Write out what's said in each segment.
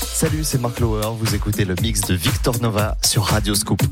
Salut, c'est Marc Lower. Vous écoutez le mix de Victor Nova sur Radio Scoop.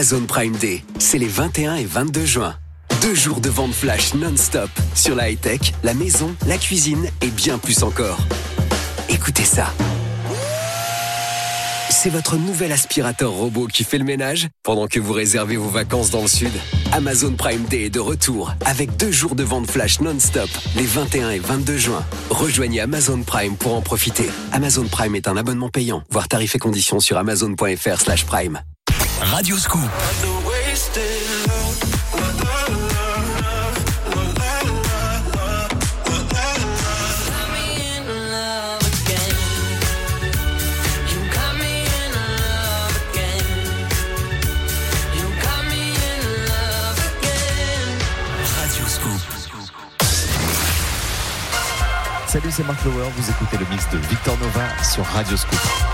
Amazon Prime Day, c'est les 21 et 22 juin. Deux jours de vente flash non-stop sur la high-tech, la maison, la cuisine et bien plus encore. Écoutez ça. C'est votre nouvel aspirateur robot qui fait le ménage pendant que vous réservez vos vacances dans le sud. Amazon Prime Day est de retour avec deux jours de vente flash non-stop les 21 et 22 juin. Rejoignez Amazon Prime pour en profiter. Amazon Prime est un abonnement payant. Voir tarifs et conditions sur amazon.fr/prime. Radio Scoop. Salut, c'est Marc Lower. Vous écoutez le mix de Victor Nova sur Radio Scoop.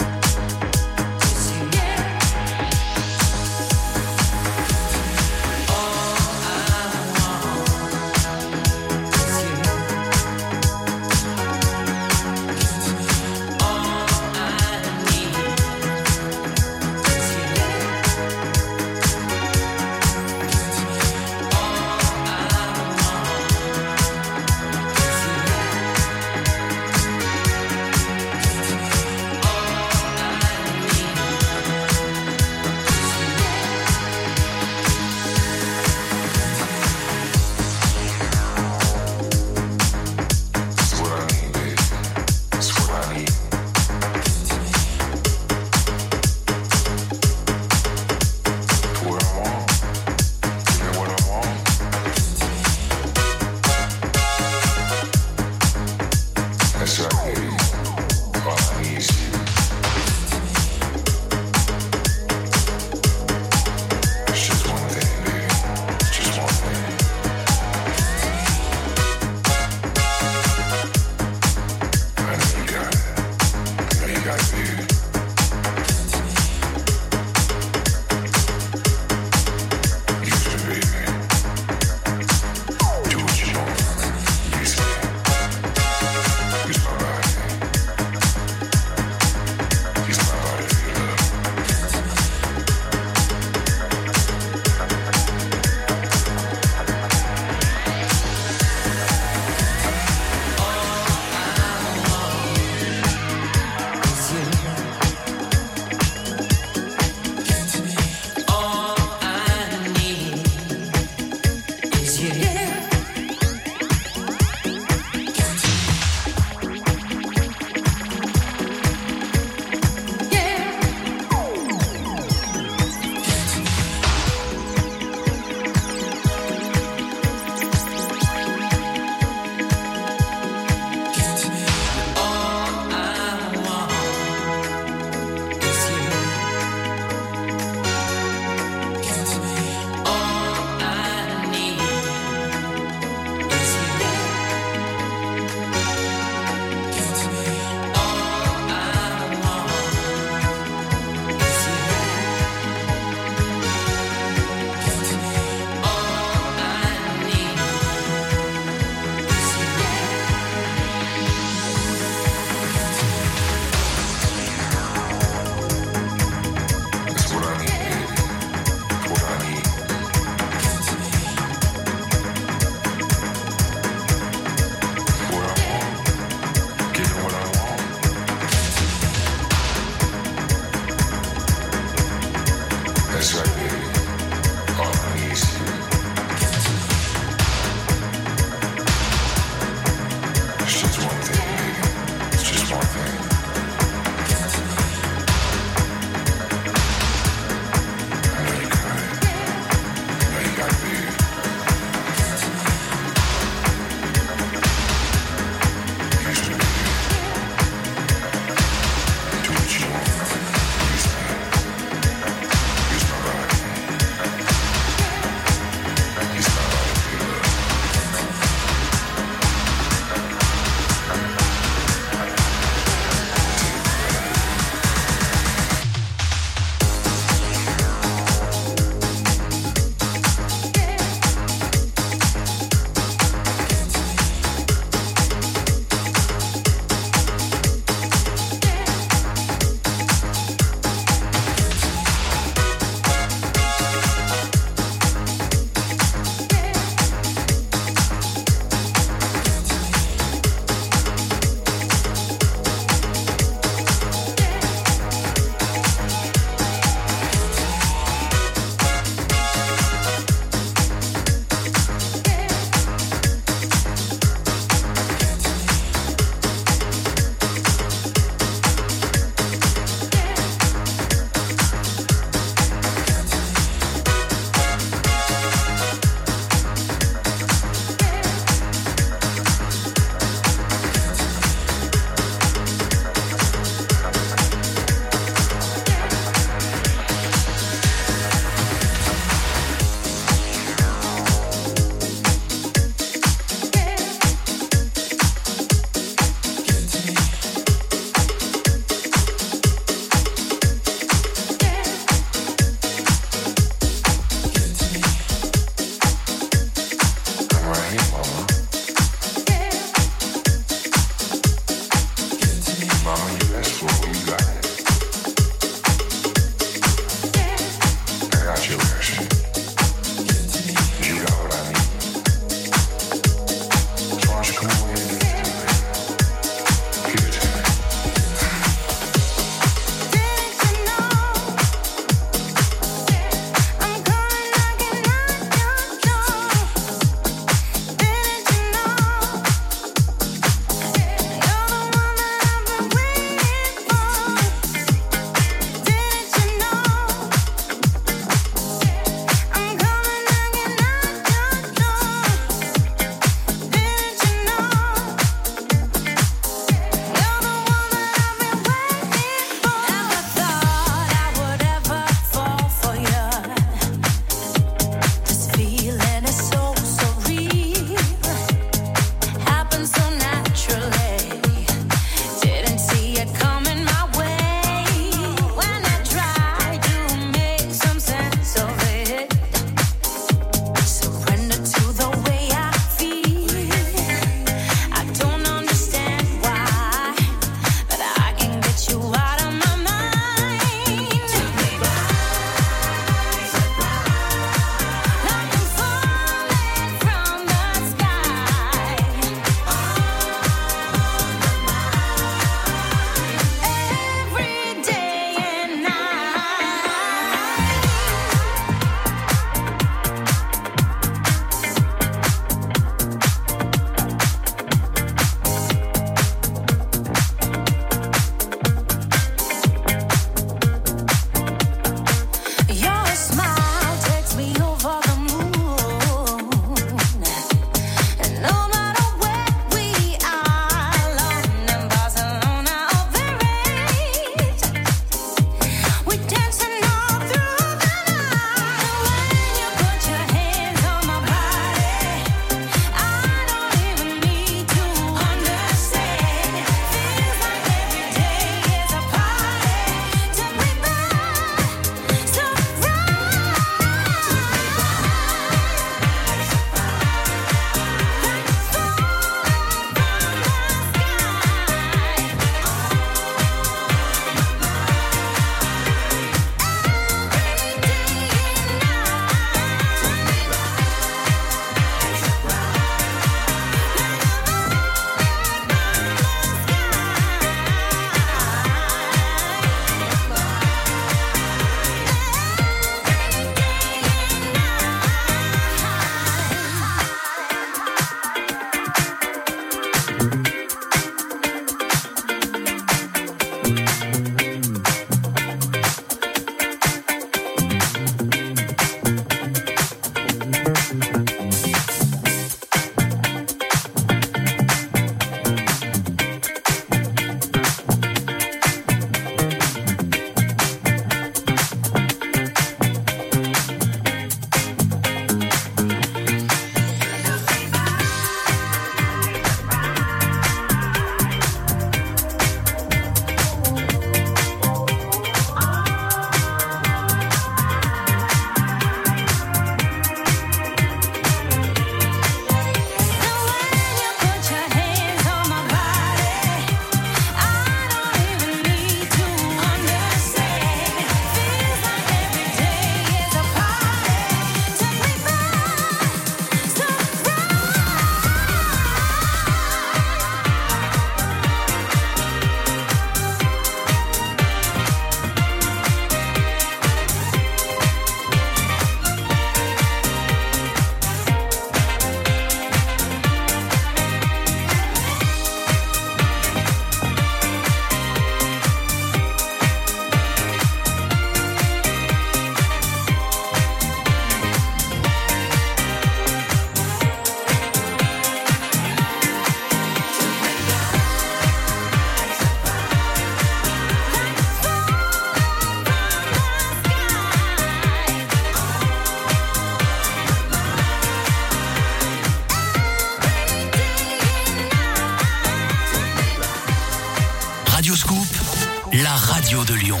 Radio de Lyon.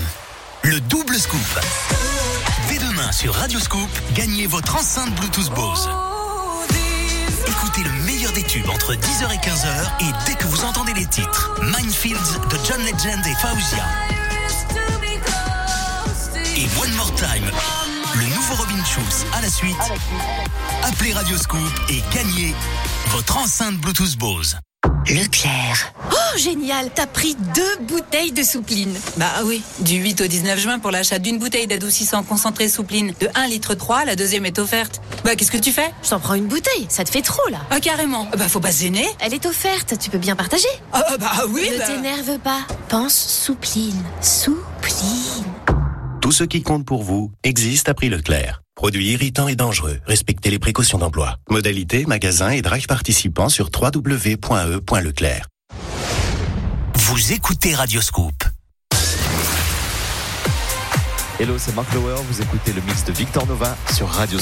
Le double scoop. Dès demain sur Radio Scoop, gagnez votre enceinte Bluetooth Bose. Écoutez le meilleur des tubes entre 10h et 15h et dès que vous entendez les titres, Minefields de John Legend et Fauzia. Et One More Time, le nouveau Robin Schulz à la suite. Appelez Radio Scoop et gagnez votre enceinte Bluetooth Bose. Leclerc. Génial T'as pris deux bouteilles de soupline. Bah oui, du 8 au 19 juin pour l'achat d'une bouteille d'adoucissant concentré soupline de 1 litre 3, la deuxième est offerte. Bah qu'est-ce que tu fais? Je t'en prends une bouteille, ça te fait trop là. Ah carrément. Bah faut pas se gêner. Elle est offerte, tu peux bien partager. Ah ah, bah oui. ne bah. t'énerve pas. Pense soupline. Soupline. Tout ce qui compte pour vous existe à prix Leclerc. Produits irritants et dangereux. Respectez les précautions d'emploi. Modalité, magasin et drive participants sur www.e.leclerc. Vous écoutez Radio Scoop. Hello, c'est Mark Lower. Vous écoutez le mix de Victor Nova sur Radio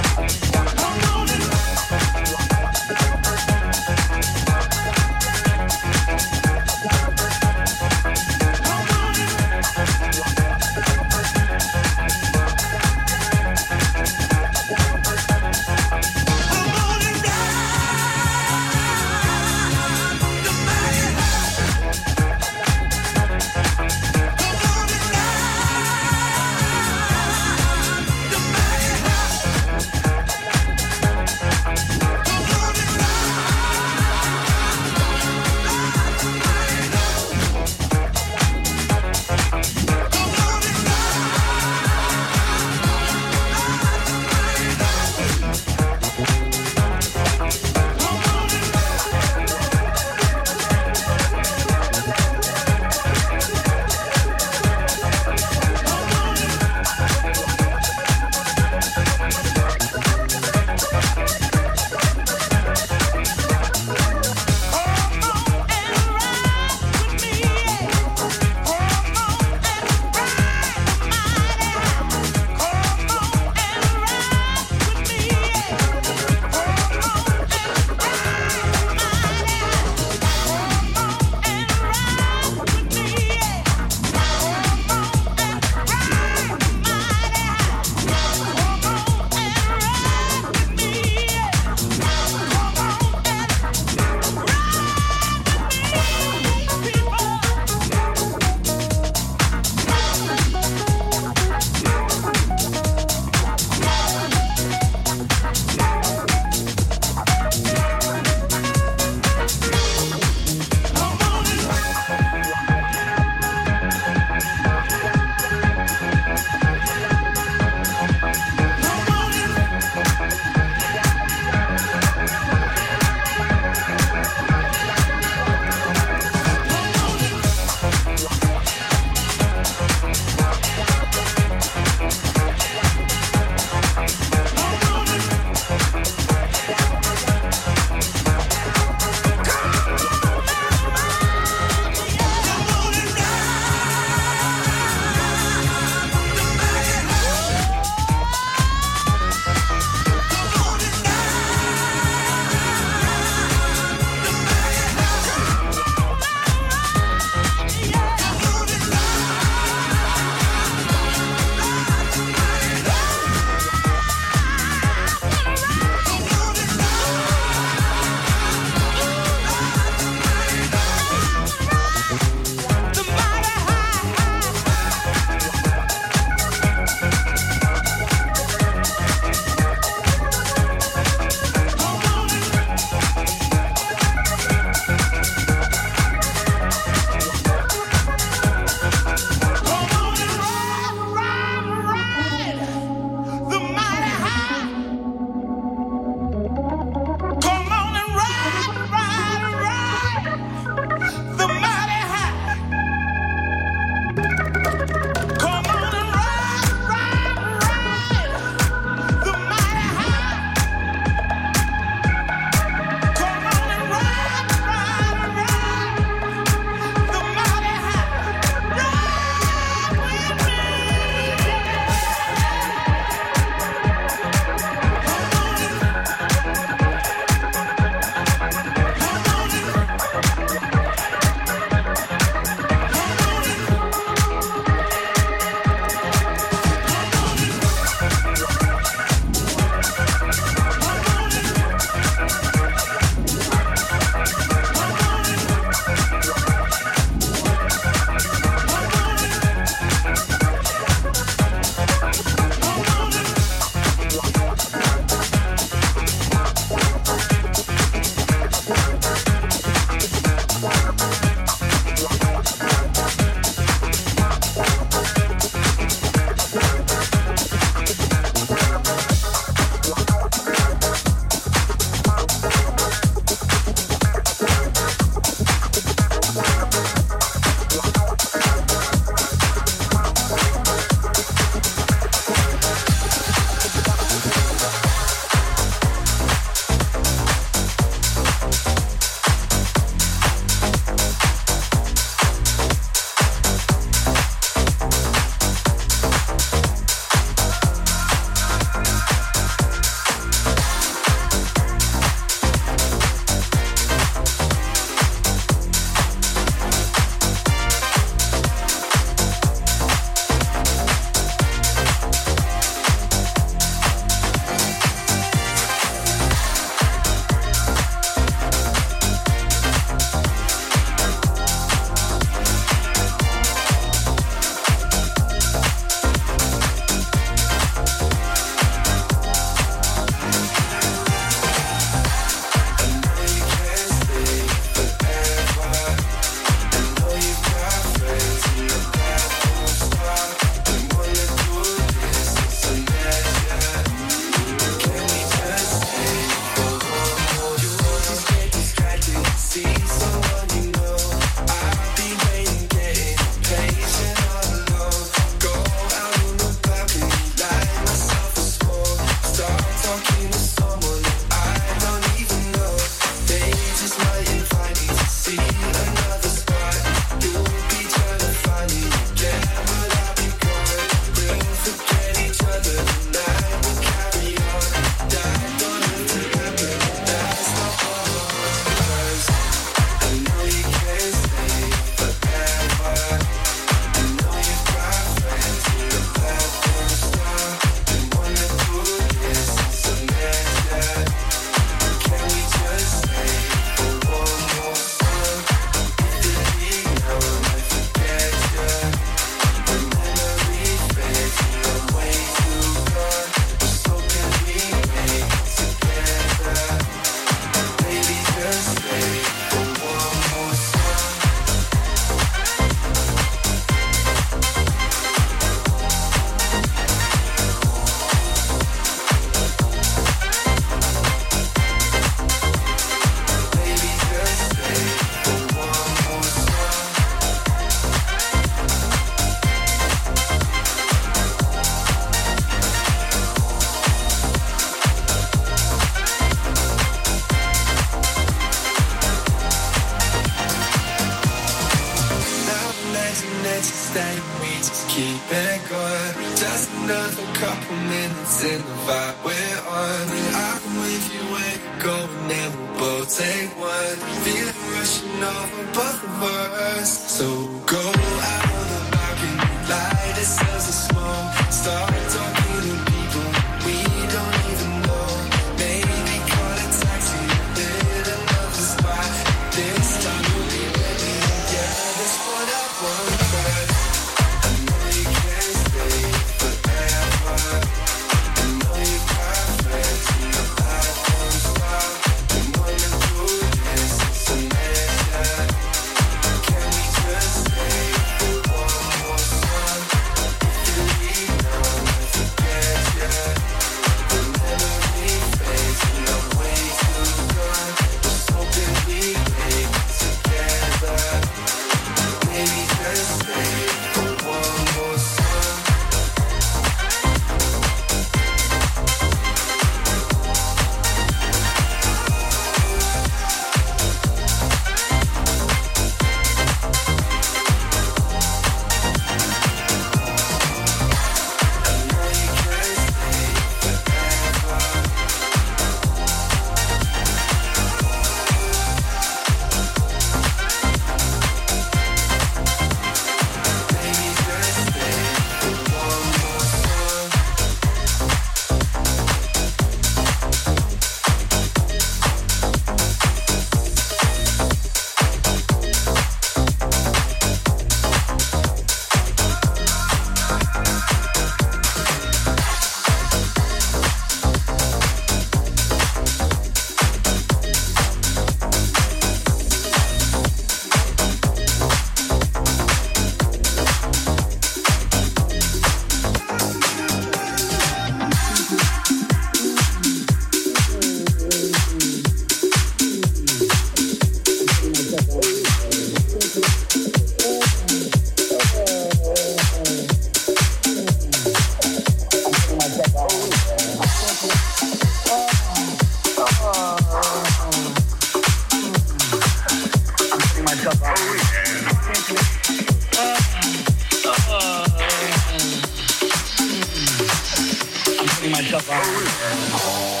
Shabbat.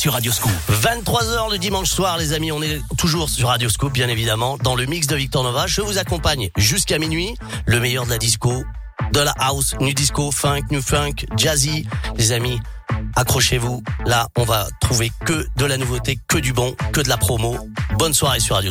Sur Radio Scoop. 23h le dimanche soir, les amis. On est toujours sur Radio Scoop, bien évidemment, dans le mix de Victor Nova. Je vous accompagne jusqu'à minuit. Le meilleur de la disco, de la house, new disco, funk, new funk, jazzy. Les amis, accrochez-vous. Là, on va trouver que de la nouveauté, que du bon, que de la promo. Bonne soirée sur Radio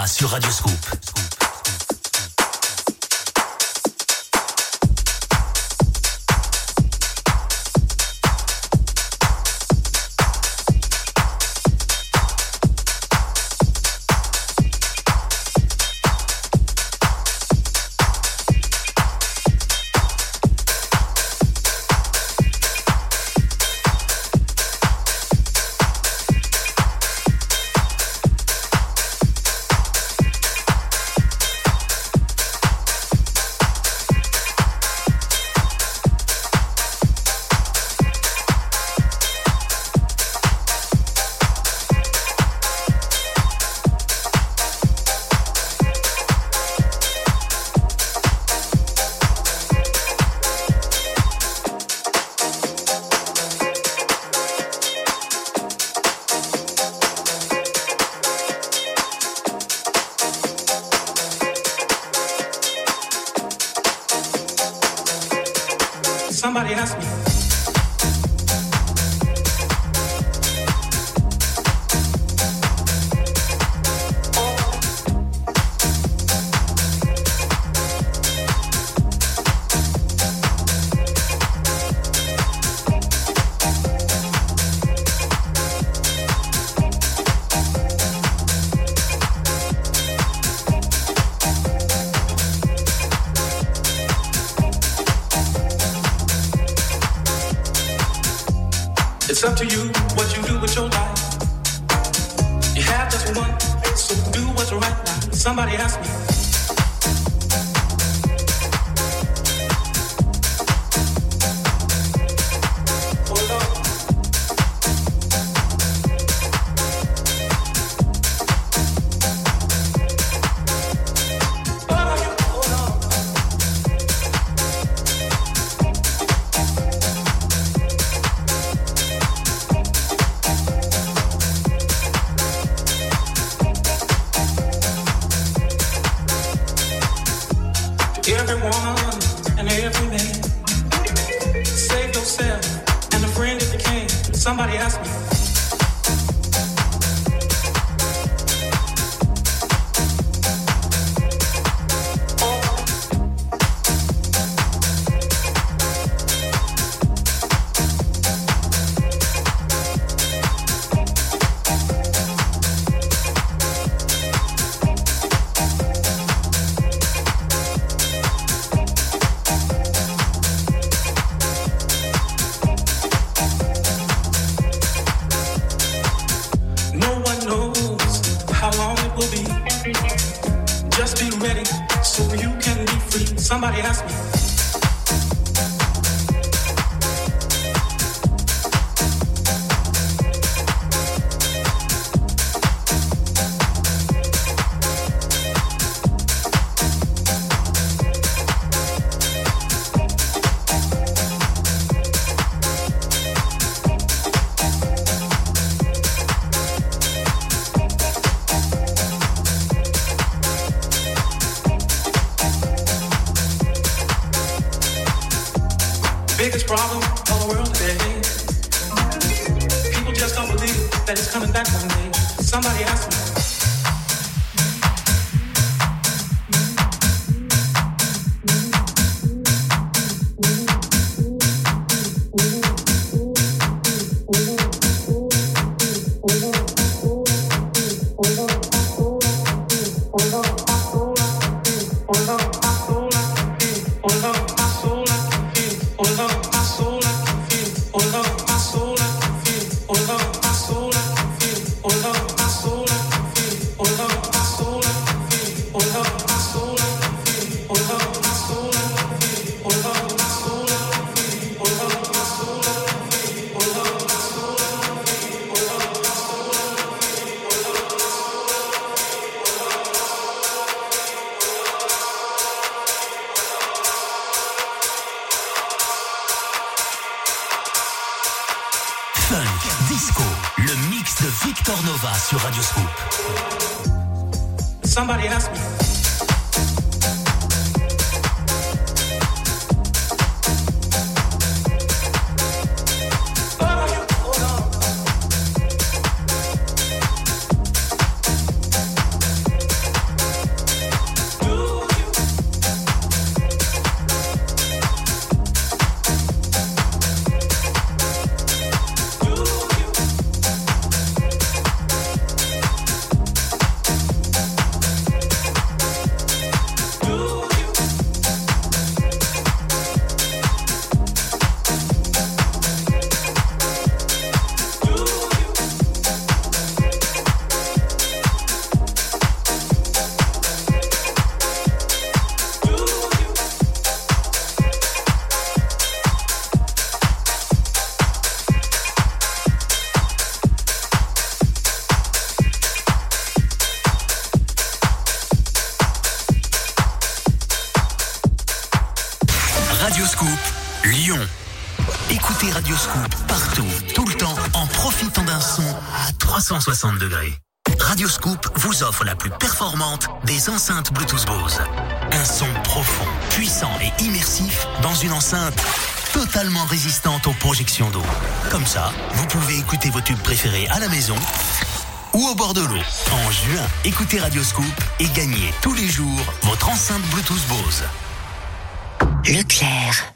Radio Scoop. Somebody les enceintes Bluetooth Bose. Un son profond, puissant et immersif dans une enceinte totalement résistante aux projections d'eau. Comme ça, vous pouvez écouter vos tubes préférés à la maison ou au bord de l'eau. En juin, écoutez Radioscoop et gagnez tous les jours votre enceinte Bluetooth Bose. Leclerc.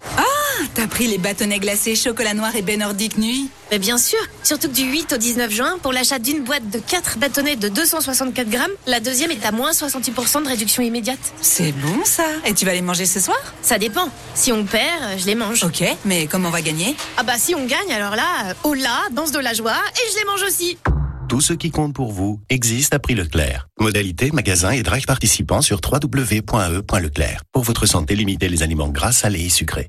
T'as pris les bâtonnets glacés chocolat noir et baie nordique nuit Mais bien sûr, surtout que du 8 au 19 juin, pour l'achat d'une boîte de 4 bâtonnets de 264 grammes, la deuxième est à moins 68% de réduction immédiate. C'est bon ça Et tu vas les manger ce soir? Ça dépend. Si on perd, je les mange. Ok, mais comment on va gagner? Ah bah si on gagne, alors là, euh, oh là, danse de la joie, et je les mange aussi tout ce qui compte pour vous existe à prix Leclerc. Modalité, magasin et drive participants sur www.e.leclerc. Pour votre santé, limitez les aliments gras, salés et sucrés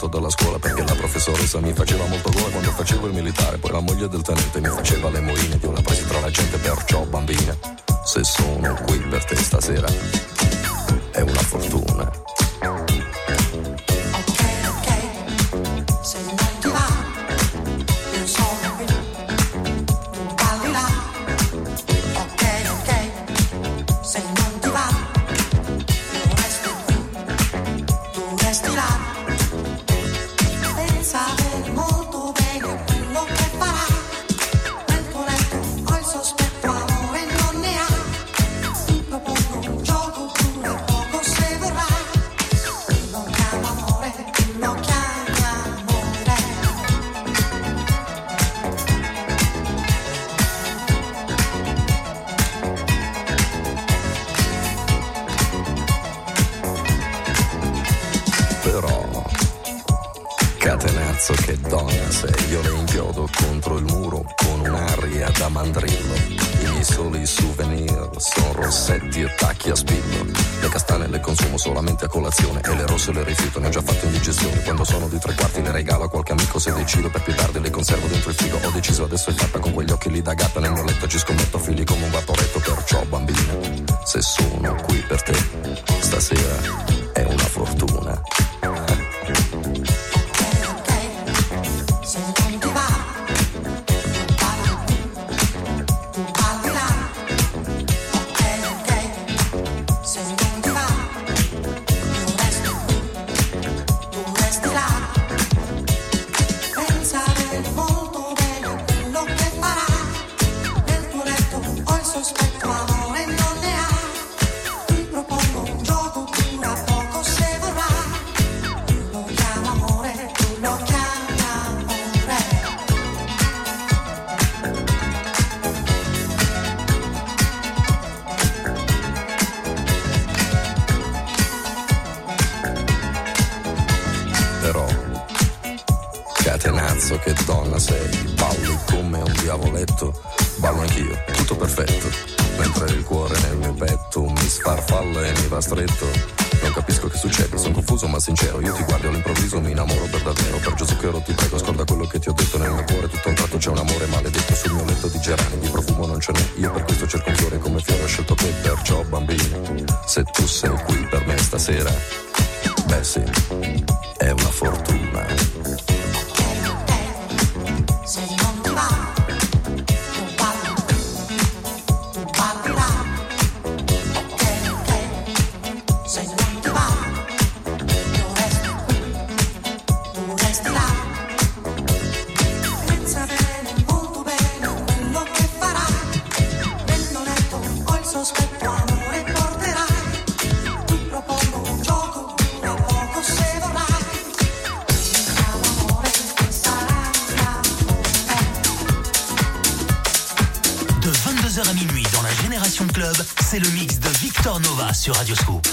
cacciato dalla scuola perché la professoressa mi faceva molto gola quando facevo il militare. Poi la moglie del tenente mi faceva le moine di una presa tra la gente, perciò bambina, se sono qui per te stasera è una fortuna. Victor Nova sur Radio Scoop.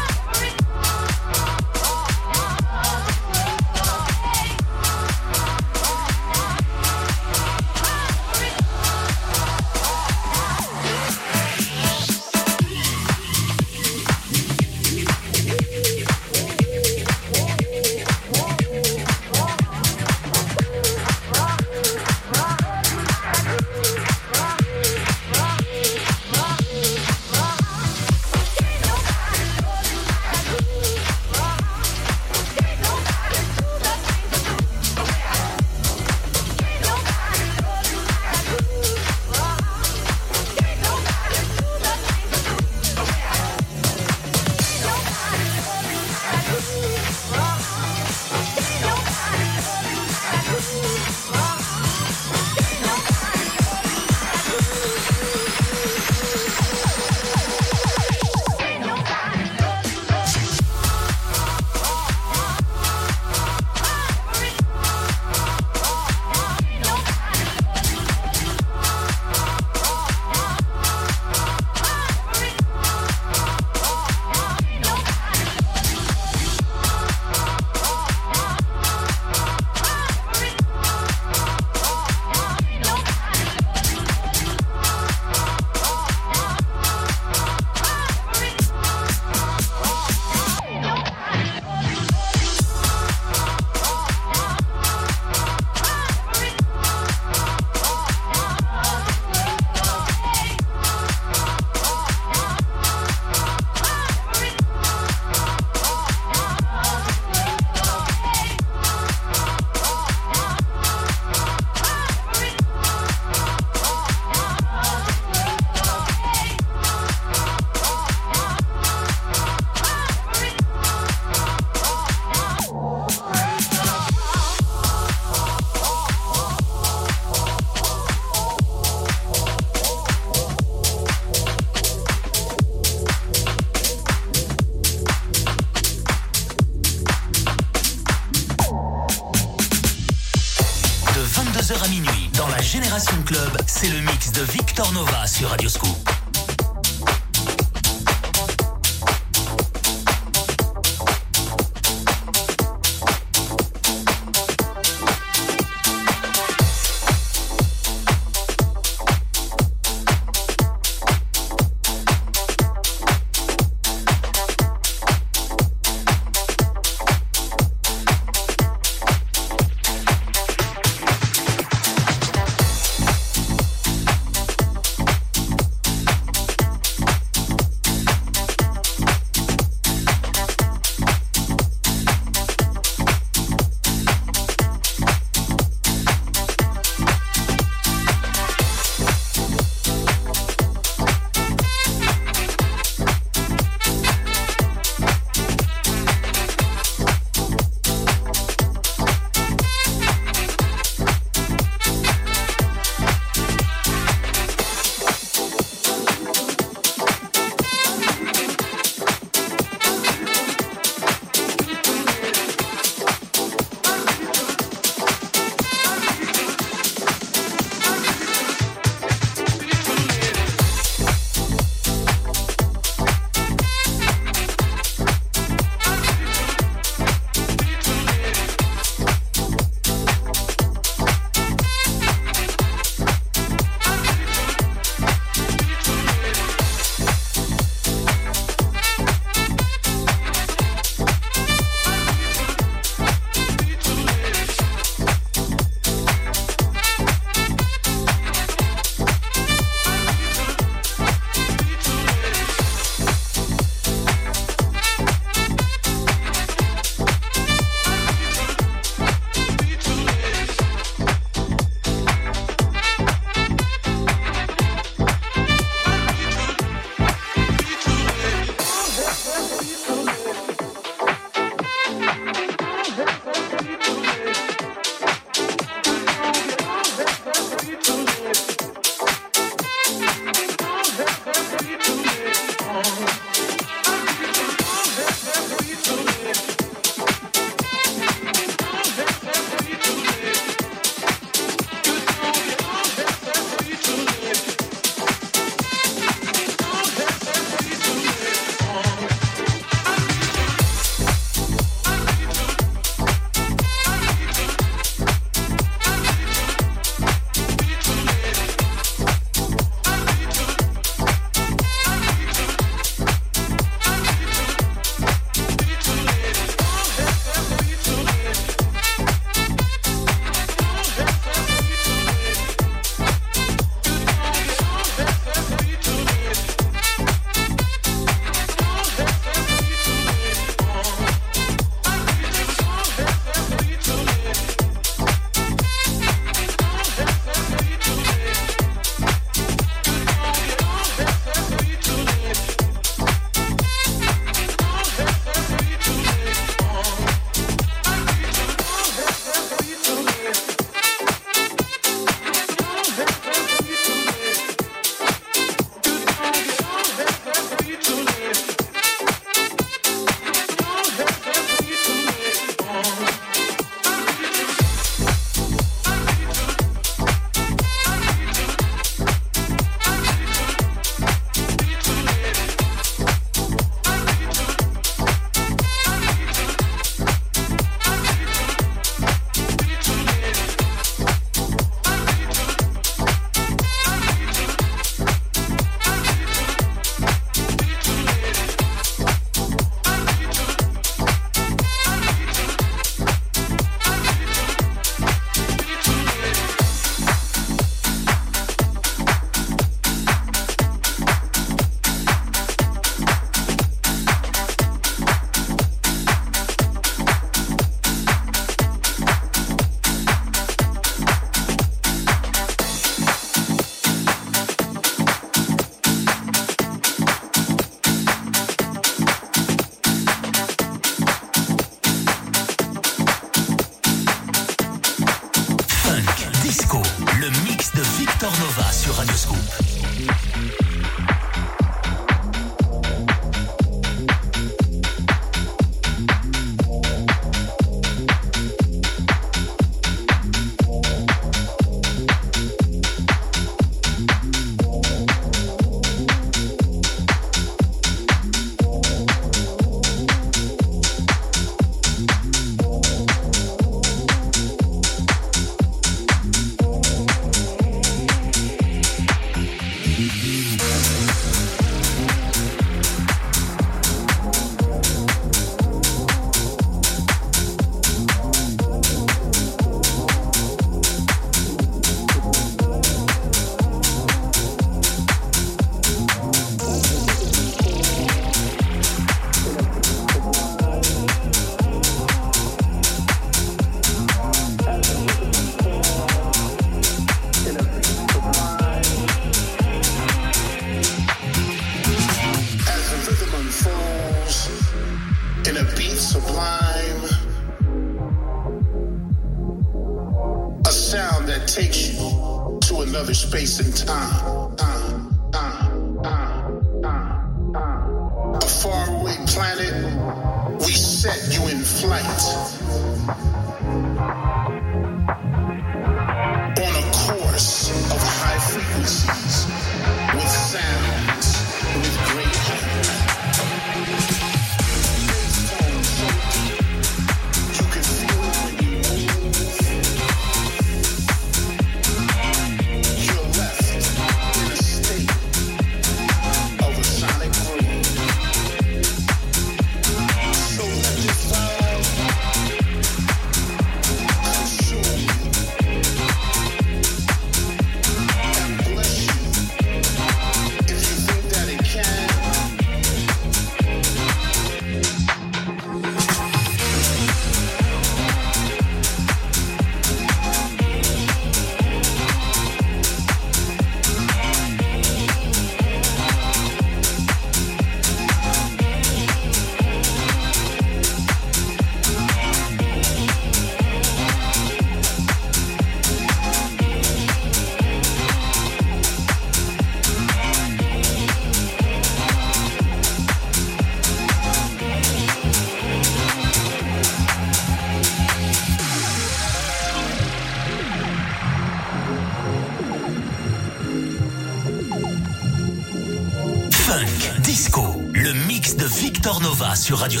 Sur Radio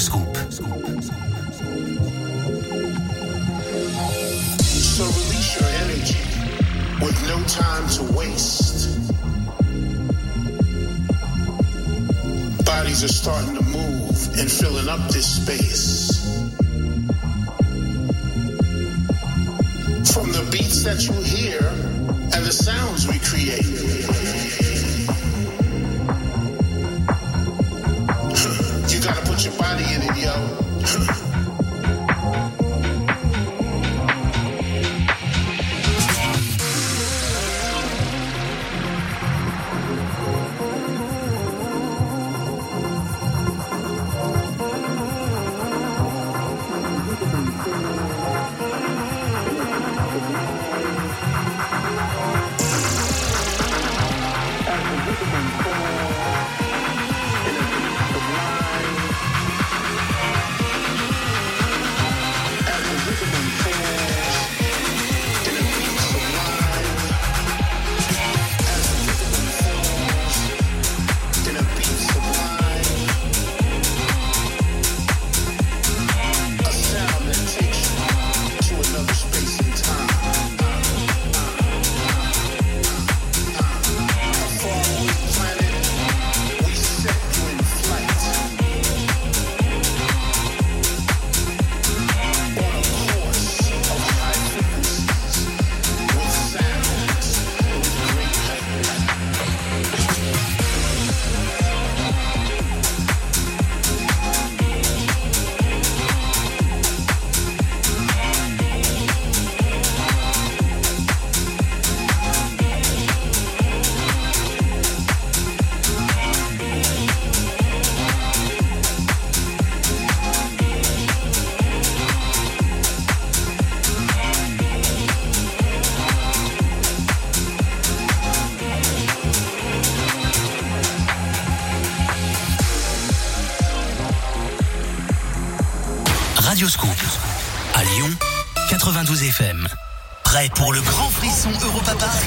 Pour le grand frisson Europa Park?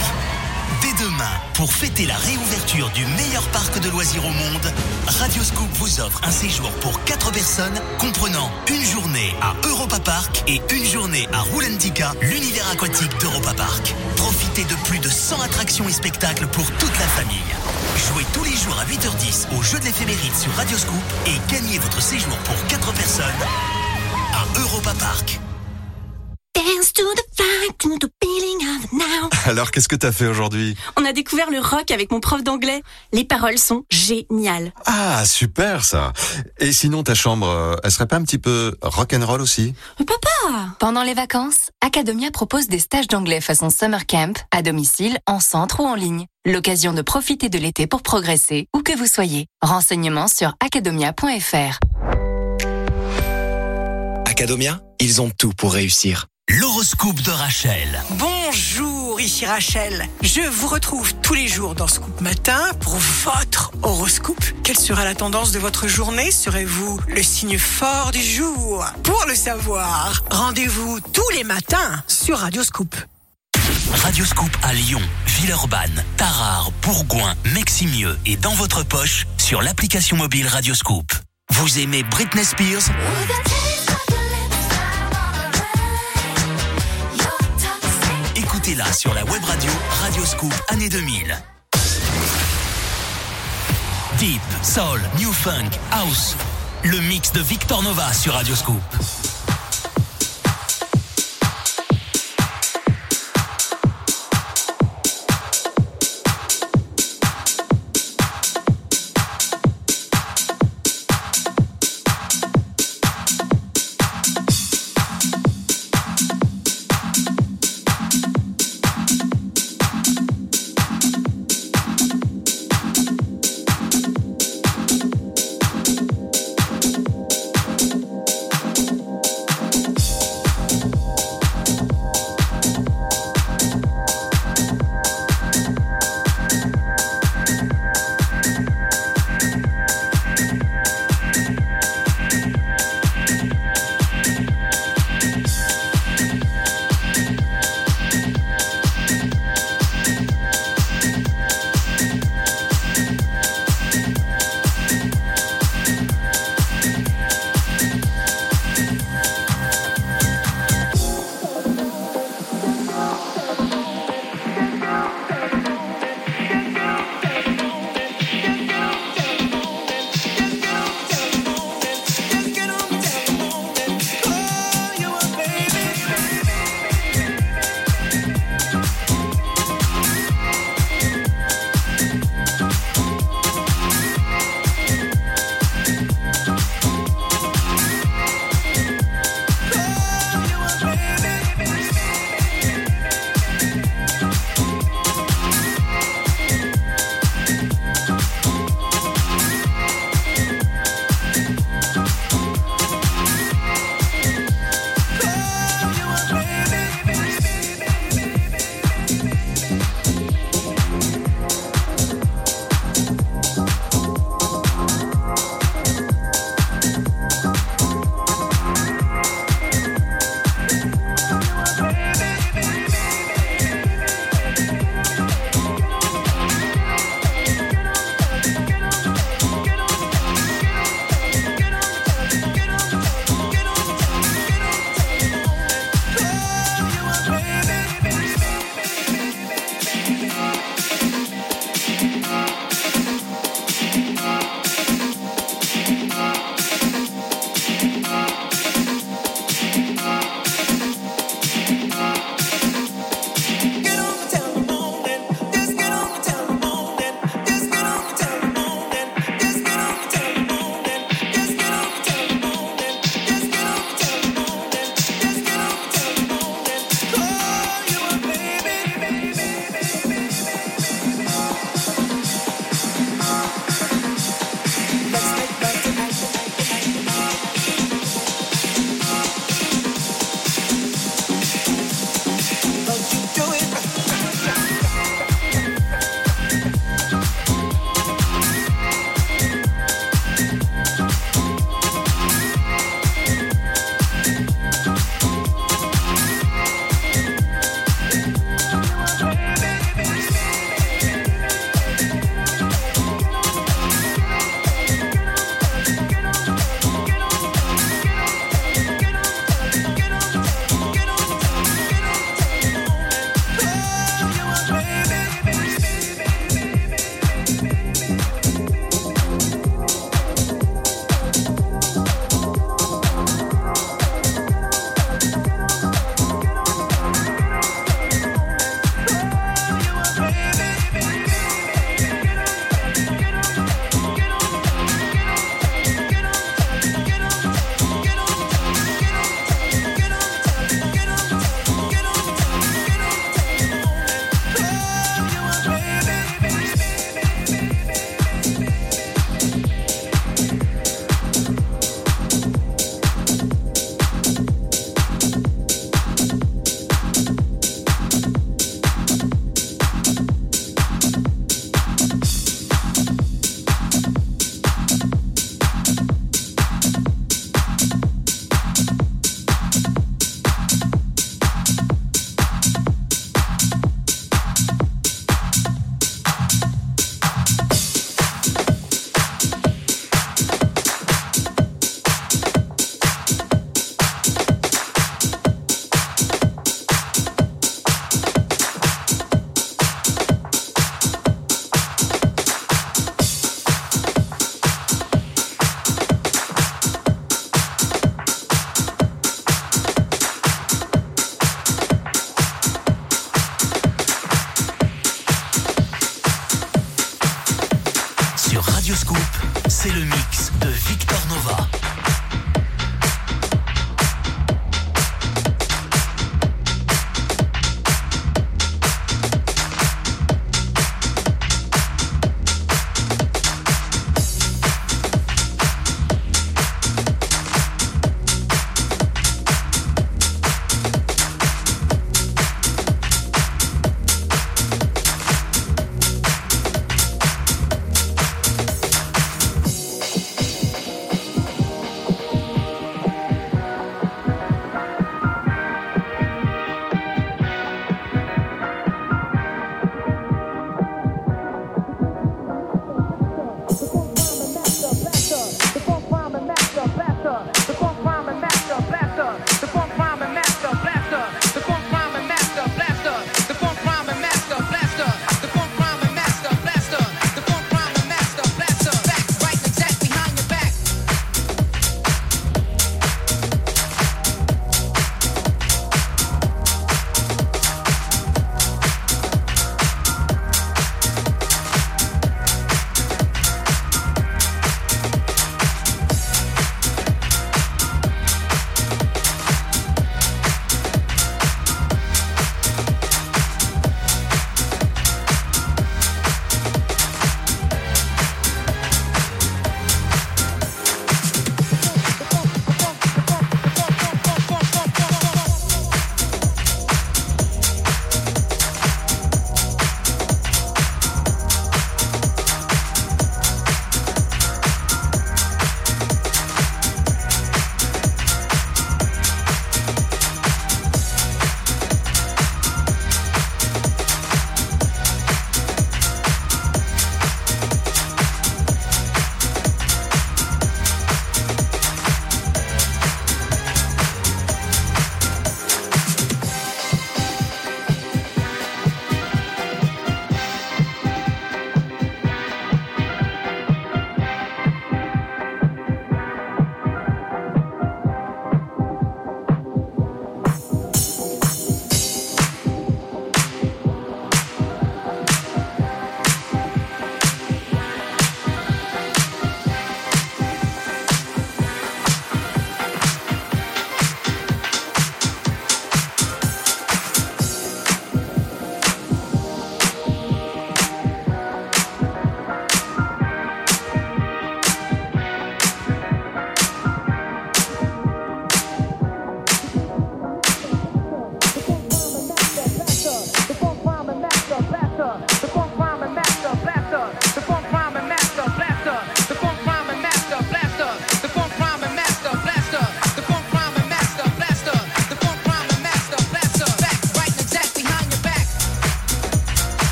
Dès demain, pour fêter la réouverture du meilleur parc de loisirs au monde, Radio Scoop vous offre un séjour pour 4 personnes comprenant une journée à Europa Park et une journée à Roulantica, l'univers aquatique d'Europa Park. Profitez de plus de 100 attractions et spectacles pour toute la famille. Jouez tous les jours à 8h10 au jeu de l'éphéméride sur Radio Scoop et gagnez votre séjour pour 4 personnes à Europa Park. Alors, qu'est-ce que t'as fait aujourd'hui On a découvert le rock avec mon prof d'anglais. Les paroles sont géniales. Ah, super ça Et sinon, ta chambre, euh, elle serait pas un petit peu rock'n'roll aussi Papa Pendant les vacances, Academia propose des stages d'anglais façon summer camp, à domicile, en centre ou en ligne. L'occasion de profiter de l'été pour progresser, où que vous soyez. Renseignements sur academia.fr. Academia, ils ont tout pour réussir. L'horoscope de Rachel. Bonjour, ici Rachel. Je vous retrouve tous les jours dans Scoop Matin pour votre horoscope. Quelle sera la tendance de votre journée? Serez-vous le signe fort du jour? Pour le savoir, rendez-vous tous les matins sur Radio Scoop. Radioscoop à Lyon, Villeurbanne, Tarare, Bourgoin, Meximieux et dans votre poche sur l'application mobile Radioscoop. Vous aimez Britney Spears? Écoutez-la sur la web radio Radioscoop année 2000. Deep, Soul, New Funk, House. Le mix de Victor Nova sur Radioscoop.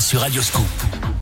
sur Radioscoop.